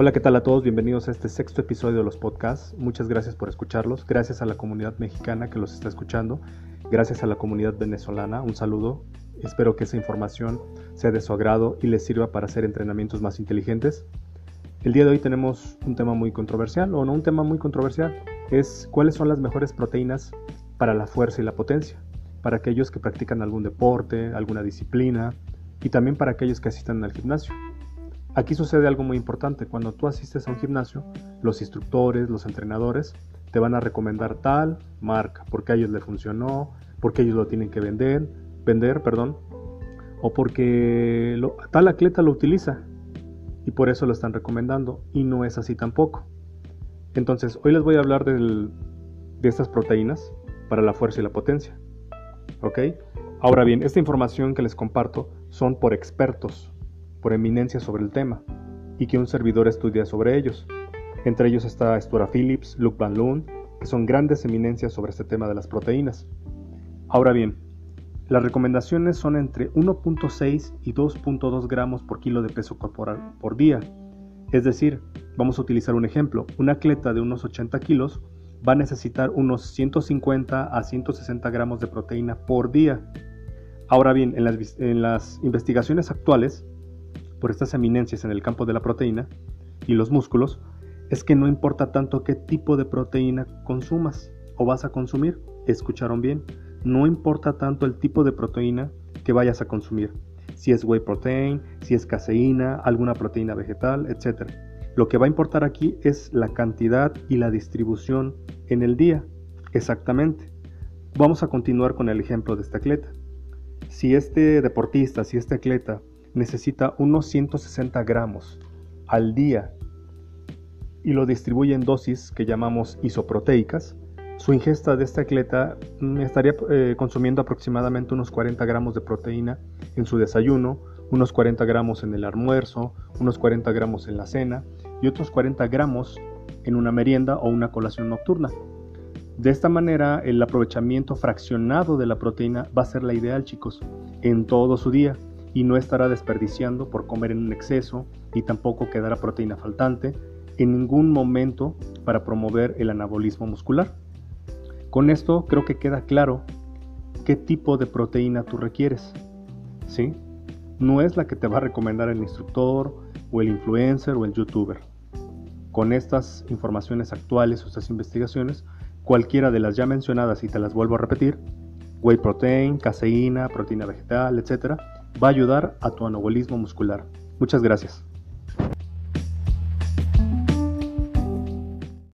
Hola, ¿qué tal a todos? Bienvenidos a este sexto episodio de los podcasts. Muchas gracias por escucharlos. Gracias a la comunidad mexicana que los está escuchando. Gracias a la comunidad venezolana. Un saludo. Espero que esa información sea de su agrado y les sirva para hacer entrenamientos más inteligentes. El día de hoy tenemos un tema muy controversial, o no un tema muy controversial, es cuáles son las mejores proteínas para la fuerza y la potencia, para aquellos que practican algún deporte, alguna disciplina y también para aquellos que asistan al gimnasio. Aquí sucede algo muy importante. Cuando tú asistes a un gimnasio, los instructores, los entrenadores, te van a recomendar tal marca, porque a ellos le funcionó, porque ellos lo tienen que vender, vender, perdón, o porque tal atleta lo utiliza y por eso lo están recomendando y no es así tampoco. Entonces, hoy les voy a hablar de estas proteínas para la fuerza y la potencia. ¿Ok? Ahora bien, esta información que les comparto son por expertos, por eminencia sobre el tema y que un servidor estudia sobre ellos. Entre ellos está Stora Phillips, Luke Van Loon, que son grandes eminencias sobre este tema de las proteínas. Ahora bien, las recomendaciones son entre 1.6 y 2.2 gramos por kilo de peso corporal por día. Es decir, vamos a utilizar un ejemplo, un atleta de unos 80 kilos va a necesitar unos 150 a 160 gramos de proteína por día. Ahora bien, en las, en las investigaciones actuales, por estas eminencias en el campo de la proteína y los músculos es que no importa tanto qué tipo de proteína consumas o vas a consumir. Escucharon bien, no importa tanto el tipo de proteína que vayas a consumir. Si es whey protein, si es caseína, alguna proteína vegetal, etc. Lo que va a importar aquí es la cantidad y la distribución en el día. Exactamente. Vamos a continuar con el ejemplo de este atleta. Si este deportista, si este atleta necesita unos 160 gramos al día y lo distribuye en dosis que llamamos isoproteicas, su ingesta de esta atleta mm, estaría eh, consumiendo aproximadamente unos 40 gramos de proteína en su desayuno, unos 40 gramos en el almuerzo, unos 40 gramos en la cena y otros 40 gramos en una merienda o una colación nocturna. De esta manera, el aprovechamiento fraccionado de la proteína va a ser la ideal, chicos, en todo su día y no estará desperdiciando por comer en un exceso y tampoco quedará proteína faltante en ningún momento para promover el anabolismo muscular. Con esto creo que queda claro qué tipo de proteína tú requieres. ¿Sí? No es la que te va a recomendar el instructor o el influencer o el youtuber. Con estas informaciones actuales o estas investigaciones, cualquiera de las ya mencionadas y te las vuelvo a repetir, whey protein, caseína, proteína vegetal, etc., va a ayudar a tu anabolismo muscular. Muchas gracias.